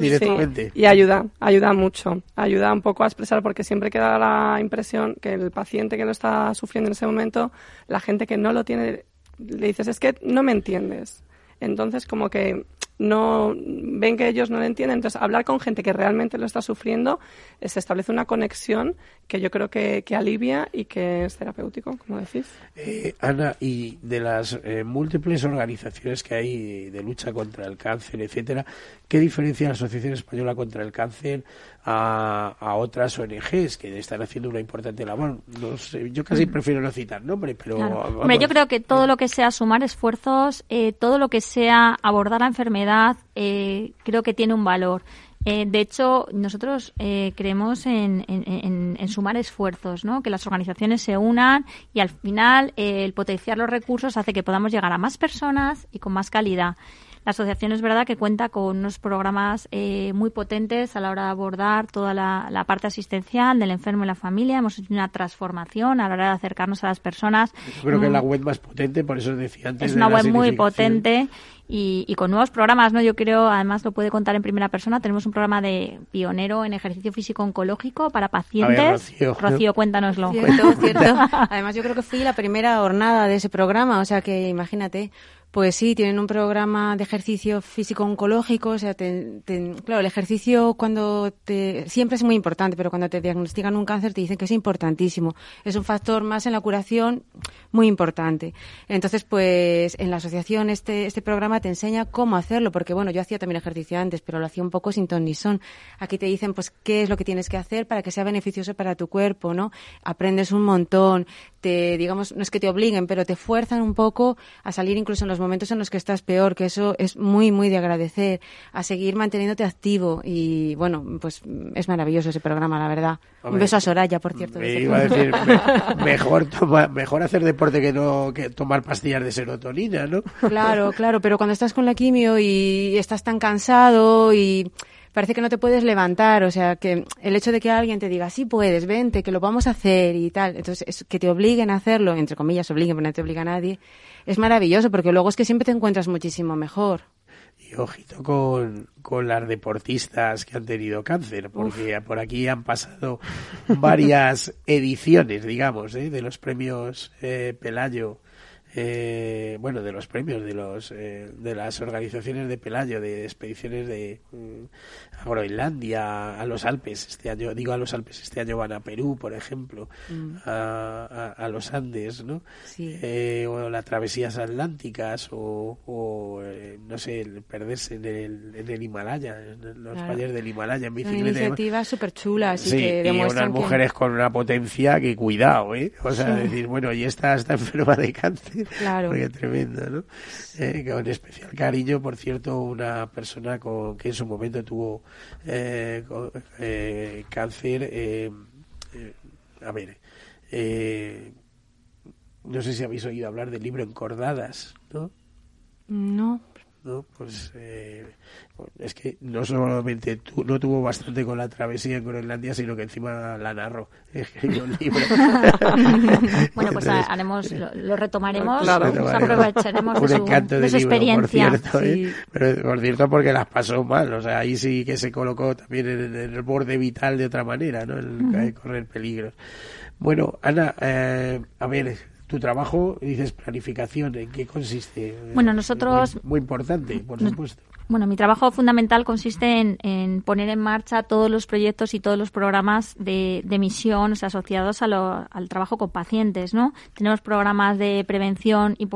directamente. Y ayuda, ayuda mucho. Ayuda un poco a expresar porque siempre queda la impresión que el paciente que lo está sufriendo en ese momento, la gente que no lo tiene, le dices, es que no me entiendes. Entonces, como que no ven que ellos no lo entienden. Entonces, hablar con gente que realmente lo está sufriendo, eh, se establece una conexión que yo creo que, alivia y que es terapéutico, como decís. Eh, Ana, y de las eh, múltiples organizaciones que hay de lucha contra el cáncer, etcétera, ¿qué diferencia la Asociación Española contra el Cáncer a, a otras ONGs que están haciendo una importante labor? No sé, yo casi mm. prefiero no citar nombre, pero. Hombre, yo creo que todo lo que sea sumar esfuerzos, todo lo que sea abordar la enfermedad, creo que tiene un valor. Eh, de hecho, nosotros eh, creemos en, sumar esfuerzos, ¿no? que las organizaciones se unan y al final eh, el potenciar los recursos hace que podamos llegar a más personas y con más calidad. La asociación es verdad que cuenta con unos programas muy potentes a la hora de abordar toda la, parte asistencial del enfermo y la familia. Hemos hecho una transformación a la hora de acercarnos a las personas. Yo creo que es la mm. web más potente, por eso decía antes. Es una web muy potente y, con nuevos programas, ¿no? Yo creo, además lo puede contar en primera persona, tenemos un programa de pionero en ejercicio físico oncológico para pacientes. Rocío, cuéntanoslo. Cierto, cierto. Además yo creo que fui la primera jornada de ese programa, o sea que imagínate. Pues sí, tienen un programa de ejercicio físico oncológico, o sea, claro, el ejercicio cuando te, siempre es muy importante, pero cuando te diagnostican un cáncer te dicen que es importantísimo. Es un factor más en la curación muy importante. Entonces, pues en la asociación este, este programa te enseña cómo hacerlo, porque bueno, yo hacía también ejercicio antes, pero lo hacía un poco sin ton ni son. Aquí te dicen pues qué es lo que tienes que hacer para que sea beneficioso para tu cuerpo, ¿no? Aprendes un montón, te, digamos, no es que te obliguen, pero te fuerzan un poco a salir incluso en los momentos en los que estás peor, que eso es muy, muy de agradecer, a seguir manteniéndote activo y bueno, pues es maravilloso ese programa, la verdad. un beso a Soraya, por cierto. mejor, mejor hacer deporte que no que tomar pastillas de serotonina, ¿no? Claro, claro, pero cuando estás con la quimio y estás tan cansado y parece que no te puedes levantar, o sea, que el hecho de que alguien te diga, sí puedes, vente, que lo vamos a hacer y tal, entonces que te obliguen a hacerlo, entre comillas obliguen, pero no te obliga a nadie, es maravilloso porque luego es que siempre te encuentras muchísimo mejor. Y ojito con, con las deportistas que han tenido cáncer, porque por aquí han pasado varias ediciones, digamos, ¿eh? de los premios eh, Pelayo eh, bueno, de los premios de los eh, de las organizaciones de Pelayo, de expediciones de mm, a Groenlandia, a los Alpes este año, digo a los Alpes este año van a Perú, por ejemplo, mm. a, los Andes, ¿no? Eh, o las travesías atlánticas o, eh, no sé, el perderse en el, en el Himalaya, en los valles del Himalaya en bicicleta. Una iniciativa súper chula, sí, y unas mujeres con una potencia que cuidado, ¿eh? O sea, decir, bueno, y esta está enferma de cáncer Claro. Porque tremendo, ¿no? Eh, con especial cariño, por cierto, una persona con, que en su momento tuvo eh, eh, cáncer. a ver, no sé si habéis oído hablar del libro Encordadas, ¿no? No. ¿No? Pues eh, es que no solamente no tuvo bastante con la travesía en Groenlandia, sino que encima la libro. bueno, pues haremos, lo, retomaremos, aprovecharemos de su, experiencia. Por cierto, ¿eh? Pero por cierto, porque las pasó mal, o sea, ahí sí que se colocó también en, el borde vital de otra manera, ¿no? El, correr peligros. Bueno, Ana, eh, a ver, tu trabajo, dices planificación, ¿en qué consiste? Bueno, nosotros... Muy, importante, por supuesto. Bueno, mi trabajo fundamental consiste en, poner en marcha todos los proyectos y todos los programas de, misión asociados al trabajo con pacientes, ¿no? Tenemos programas de prevención y,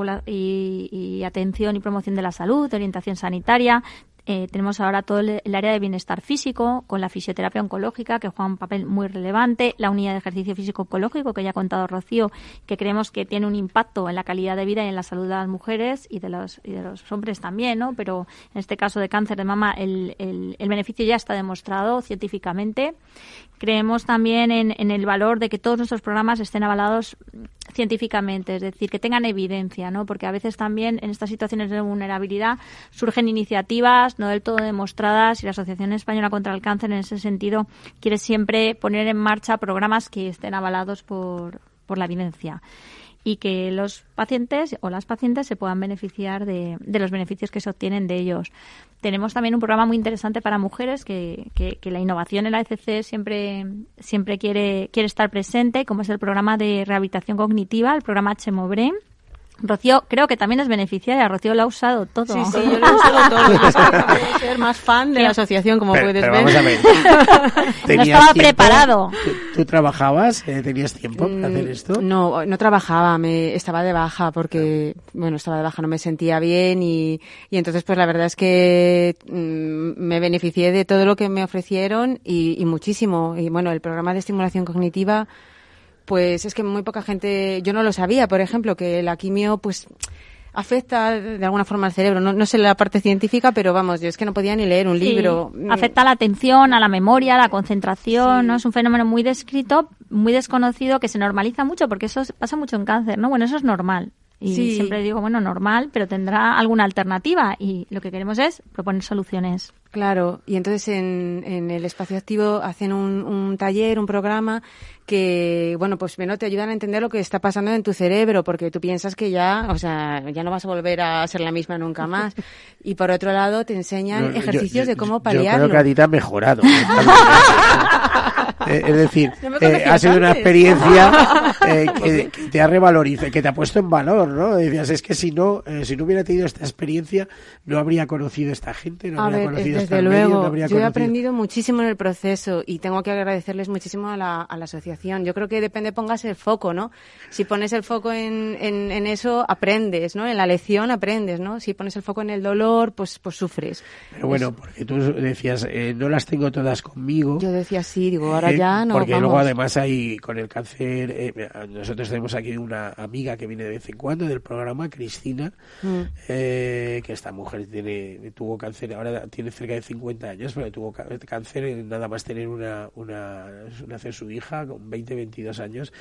y, atención y promoción de la salud, de orientación sanitaria, eh, tenemos ahora todo el, área de bienestar físico, con la fisioterapia oncológica, que juega un papel muy relevante, la unidad de ejercicio físico oncológico, que ya ha contado Rocío, que creemos que tiene un impacto en la calidad de vida y en la salud de las mujeres y de los, y de los hombres también, ¿no? Pero en este caso de cáncer de mama, el, el, el beneficio ya está demostrado científicamente. Creemos también en, en, el valor de que todos nuestros programas estén avalados científicamente, es decir, que tengan evidencia, ¿no? Porque a veces también en estas situaciones de vulnerabilidad surgen iniciativas no del todo demostradas y la Asociación Española contra el Cáncer en ese sentido quiere siempre poner en marcha programas que estén avalados por, por la evidencia y que los pacientes o las pacientes se puedan beneficiar de, los beneficios que se obtienen de ellos. Tenemos también un programa muy interesante para mujeres que, que, que la innovación en la ECC siempre, siempre quiere, quiere estar presente, como es el programa de rehabilitación cognitiva, el programa HMOBRE Rocío, creo que también es beneficiaria. Rocío lo ha usado todo. Sí, sí, yo lo he usado todo. ser más fan de la asociación, como pero, puedes pero ver. Vamos a ver. no estaba tiempo? preparado. ¿Tú, ¿Tú, trabajabas? Eh, ¿Tenías tiempo para hacer esto? No, no trabajaba. Me estaba de baja porque, bueno, estaba de baja, no me sentía bien y, y entonces, pues la verdad es que mmm, me beneficié de todo lo que me ofrecieron y, y muchísimo. Y bueno, el programa de estimulación cognitiva pues es que muy poca gente, yo no lo sabía, por ejemplo, que la quimio, pues afecta de alguna forma al cerebro. No, no, sé la parte científica, pero vamos, yo es que no podía ni leer un sí, libro. Afecta a la atención, a la memoria, a la concentración, sí. ¿no? Es un fenómeno muy descrito, muy desconocido, que se normaliza mucho, porque eso pasa mucho en cáncer, ¿no? Bueno, eso es normal. Y sí. siempre digo, bueno, normal, pero tendrá alguna alternativa. Y lo que queremos es proponer soluciones. Claro, y entonces en, en el espacio activo hacen un, un, taller, un programa que, bueno, pues bueno, te ayudan a entender lo que está pasando en tu cerebro, porque tú piensas que ya, o sea, ya no vas a volver a ser la misma nunca más. Y por otro lado te enseñan no, ejercicios yo, de cómo paliarlo. Yo creo que a ti te ha mejorado. eh, es decir, no eh, ha sido una experiencia eh, que, que, te ha revalorizado, que te ha puesto en valor, ¿no? Decías, es que si no, eh, si no hubiera tenido esta experiencia, no habría conocido a esta gente, no a habría ver, conocido desde luego, yo conocido. he aprendido muchísimo en el proceso y tengo que agradecerles muchísimo a la, a la, asociación. Yo creo que depende, pongas el foco, ¿no? Si pones el foco en, en, en, eso, aprendes, ¿no? En la lección aprendes, ¿no? Si pones el foco en el dolor, pues, pues sufres. Pero bueno, porque tú decías, eh, no las tengo todas conmigo. Yo decía sí, digo, ahora eh, ya no. Porque vamos. luego además hay con el cáncer, eh, nosotros tenemos aquí una amiga que viene de vez en cuando del programa, Cristina, mm. que esta mujer tiene, tuvo cáncer, ahora tiene cerca de 50 años, pero tuvo cáncer nada más tener una, una nacer su hija con 20, 22 años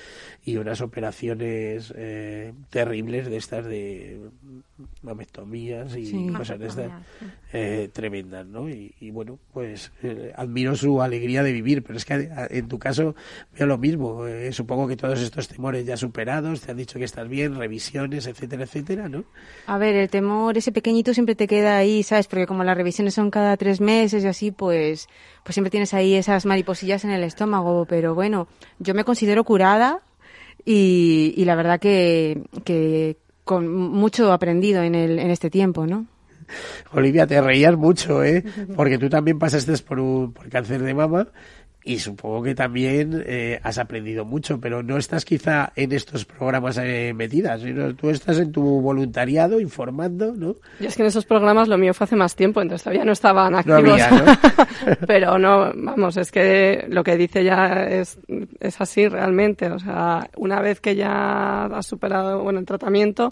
y unas operaciones eh, terribles de estas de mamectomías y sí. cosas de estas eh, tremendas, ¿no? Y, y bueno, pues eh, admiro su alegría de vivir, pero es que en tu caso veo lo mismo. Eh, supongo que todos estos temores ya superados, te han dicho que estás bien, revisiones, etcétera, etcétera, ¿no? A ver, el temor, ese pequeñito siempre te queda ahí, ¿sabes? Porque como las revisiones son cada tres meses y así, pues, pues siempre tienes ahí esas mariposillas en el estómago. Pero bueno, yo me considero curada y, y la verdad que, que con mucho aprendido en, el, en este tiempo, ¿no? Olivia, te reías mucho, ¿eh? Porque tú también pasaste por, un, por cáncer de mama y supongo que también eh, has aprendido mucho, pero no estás quizá en estos programas eh, metidas, sino tú estás en tu voluntariado informando, ¿no? Y es que en esos programas lo mío fue hace más tiempo, entonces todavía no estaban activos. No había, ¿no? pero no, vamos, es que lo que dice ya es, es así realmente, o sea, una vez que ya has superado bueno, el tratamiento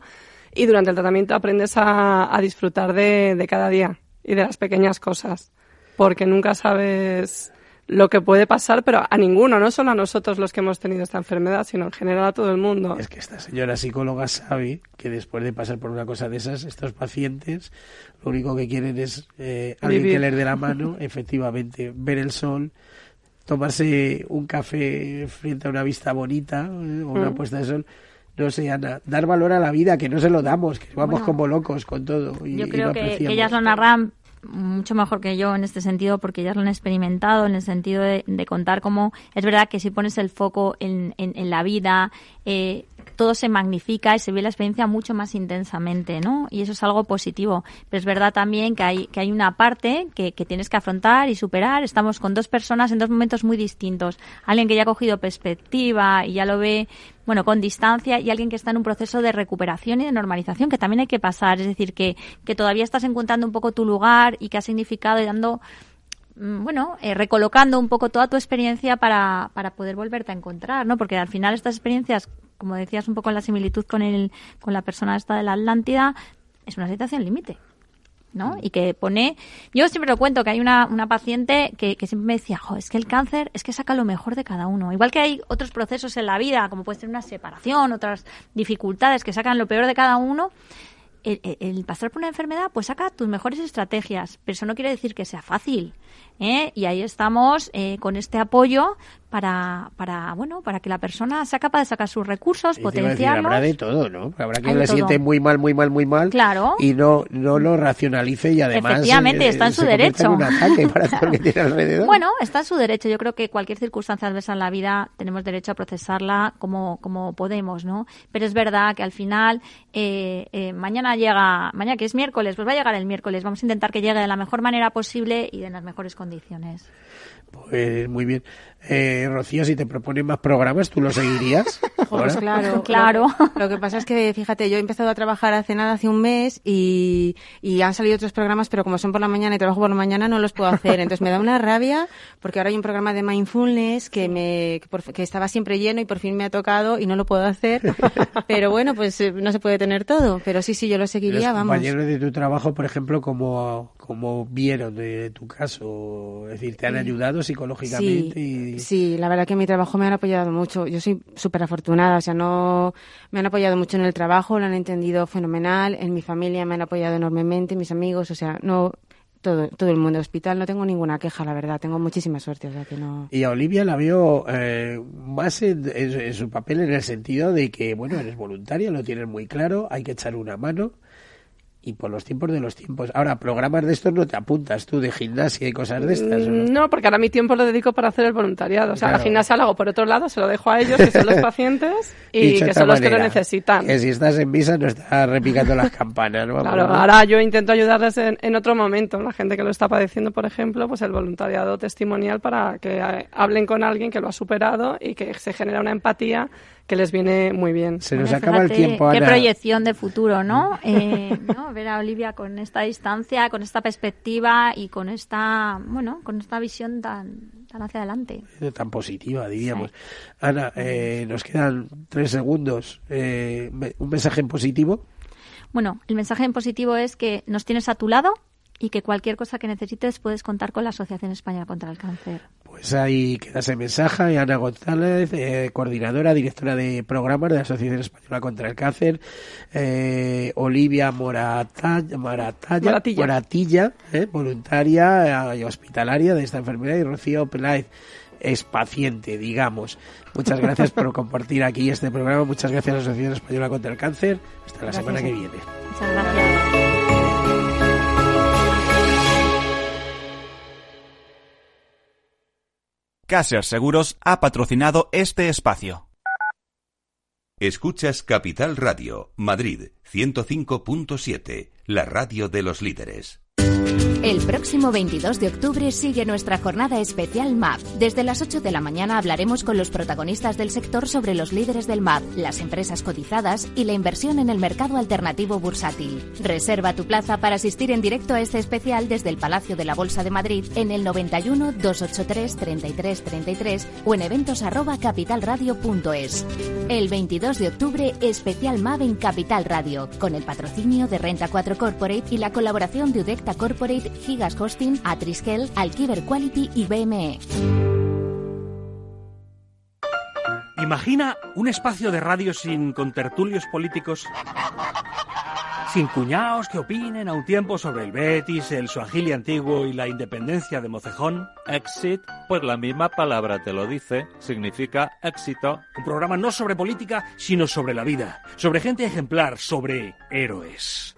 y durante el tratamiento aprendes a, a disfrutar de, de cada día y de las pequeñas cosas, porque nunca sabes lo que puede pasar, pero a ninguno, no solo a nosotros los que hemos tenido esta enfermedad, sino en general a todo el mundo. Es que esta señora psicóloga sabe que después de pasar por una cosa de esas, estos pacientes lo único que quieren es eh, alguien Vivir. que les dé la mano, efectivamente, ver el sol, tomarse un café frente a una vista bonita eh, o una Mm. puesta de sol. No sé, Ana, dar valor a la vida, que no se lo damos, que vamos Bueno, como locos con todo. Y, Yo y creo lo que, que apreciamos. ellas lo narran mucho mejor que yo en este sentido porque ellas lo han experimentado en el sentido de, de contar cómo es verdad que si pones el foco en, en, en la vida eh, todo se magnifica y se ve la experiencia mucho más intensamente, ¿no? Y eso es algo positivo. Pero es verdad también que hay, que hay una parte que, que tienes que afrontar y superar. Estamos con dos personas en dos momentos muy distintos. Alguien que ya ha cogido perspectiva y ya lo ve bueno, con distancia y alguien que está en un proceso de recuperación y de normalización que también hay que pasar. Es decir, que, que todavía estás encontrando un poco tu lugar y que ha significado y dando mm, bueno, eh, recolocando un poco toda tu experiencia para, para poder volverte a encontrar, ¿no? Porque al final estas experiencias, como decías un poco en la similitud con el, con la persona esta de la Atlántida, es una situación límite. ¿No? Y que pone, yo siempre lo cuento, que hay una, una paciente que, que siempre me decía, jo, es que el cáncer es que saca lo mejor de cada uno. Igual que hay otros procesos en la vida, como puede ser una separación, otras dificultades que sacan lo peor de cada uno, el, el- el pasar por una enfermedad, pues saca tus mejores estrategias, pero eso no quiere decir que sea fácil. ¿eh? Y ahí estamos eh, con este apoyo para, para, bueno, para que la persona sea capaz de sacar sus recursos, Y a decir, potenciarlos. habrá de todo, ¿no? Habrá quien le siente muy mal, muy mal, muy mal. Claro. Y no, no lo racionalice y además. Efectivamente, está en su derecho. En un ataque para todo lo que tiene alrededor. Bueno, está en su derecho. Yo creo que cualquier circunstancia adversa en la vida tenemos derecho a procesarla como, como podemos, ¿no? Pero es verdad que al final, eh, eh, mañana llega, mañana que es miércoles, pues va a llegar el miércoles. Vamos a intentar que llegue de la mejor manera posible y de las mejores condiciones. Pues muy bien. Eh, Rocío, si te proponen más programas, ¿tú los seguirías? Pues claro, Claro. Lo, lo que pasa es que, fíjate, yo he empezado a trabajar hace nada, hace un mes, y, y han salido otros programas, pero como son por la mañana y trabajo por la mañana, no los puedo hacer. Entonces me da una rabia, porque ahora hay un programa de mindfulness que me que, por- que estaba siempre lleno y por fin me ha tocado y no lo puedo hacer. Pero bueno, pues eh, no se puede tener todo. Pero sí, sí, yo lo Los seguiría, vamos. compañeros de tu trabajo, por ejemplo, como, como vieron de tu caso? Es decir, ¿te han ayudado psicológicamente? Sí, y... sí, la verdad que en mi trabajo me han apoyado mucho. Yo soy súper afortunada, o sea, no me han apoyado mucho en el trabajo, lo han entendido fenomenal. En mi familia me han apoyado enormemente, mis amigos, o sea, no todo, todo el mundo. Hospital no tengo ninguna queja, la verdad, tengo muchísima suerte, o sea que no. Y a Olivia la veo eh, más en, en- en su papel en el sentido de que, bueno, eres voluntaria, lo tienes muy claro, hay que echar una mano y por los tiempos de los tiempos. Ahora, programas de estos no te apuntas tú de gimnasia y cosas de estas. ¿o no? Mm, No, porque ahora mi tiempo lo dedico para hacer el voluntariado. O sea, Claro. la gimnasia hago por otro lado, se lo dejo a ellos, que son los pacientes, y Dicho que son los que lo necesitan. Que si estás en misa no estás repicando las campanas, ¿no? Claro, ahora yo intento ayudarles en, en otro momento. La gente que lo está padeciendo, por ejemplo, pues el voluntariado testimonial para que eh, hablen con alguien que lo ha superado y que se genera una empatía que les viene muy bien. Se nos Bueno, acaba el tiempo, Qué Ana. proyección de futuro, ¿no? Eh, ¿no? Ver a Olivia con esta distancia, con esta perspectiva y con esta, bueno, con esta visión tan, tan hacia adelante. tan positiva, diríamos. Ana, eh, nos quedan tres segundos. Eh, un mensaje en positivo. Bueno, el mensaje en positivo es que nos tienes a tu lado y que cualquier cosa que necesites puedes contar con la Asociación Española contra el Cáncer. Pues ahí queda ese mensaje. Ana González, eh, coordinadora, directora de programas de la Asociación Española contra el Cáncer. Eh, Olivia Moratilla. Moratilla, eh, voluntaria eh, y hospitalaria de esta enfermedad. Y Rocío Peláez es paciente, digamos. Muchas gracias por compartir aquí este programa. Muchas gracias a la Asociación Española contra el Cáncer. Hasta la Gracias. semana que viene. Muchas gracias. Caser Seguros ha patrocinado este espacio. Escuchas Capital Radio, Madrid 105.7, la radio de los líderes. El próximo 22 de octubre sigue nuestra jornada especial MAP. Desde las 8 de la mañana hablaremos con los protagonistas del sector sobre los líderes del MAP, las empresas cotizadas y la inversión en el mercado alternativo bursátil. Reserva tu plaza para asistir en directo a este especial desde el Palacio de la Bolsa de Madrid en el 91 283 33 33 o en eventos arroba capitalradio.es. El 22 de octubre, especial MAP en Capital Radio, con el patrocinio de Renta 4 Corporate y la colaboración de Corporate, Gigas Hosting, Atriskel, Alkiver Quality y BME. Imagina un espacio de radio sin contertulios políticos, sin cuñaos que opinen a un tiempo sobre el Betis, el Suajili antiguo y la independencia de Mocejón. Exit, pues la misma palabra te lo dice, significa éxito. Un programa no sobre política, sino sobre la vida, sobre gente ejemplar, sobre héroes.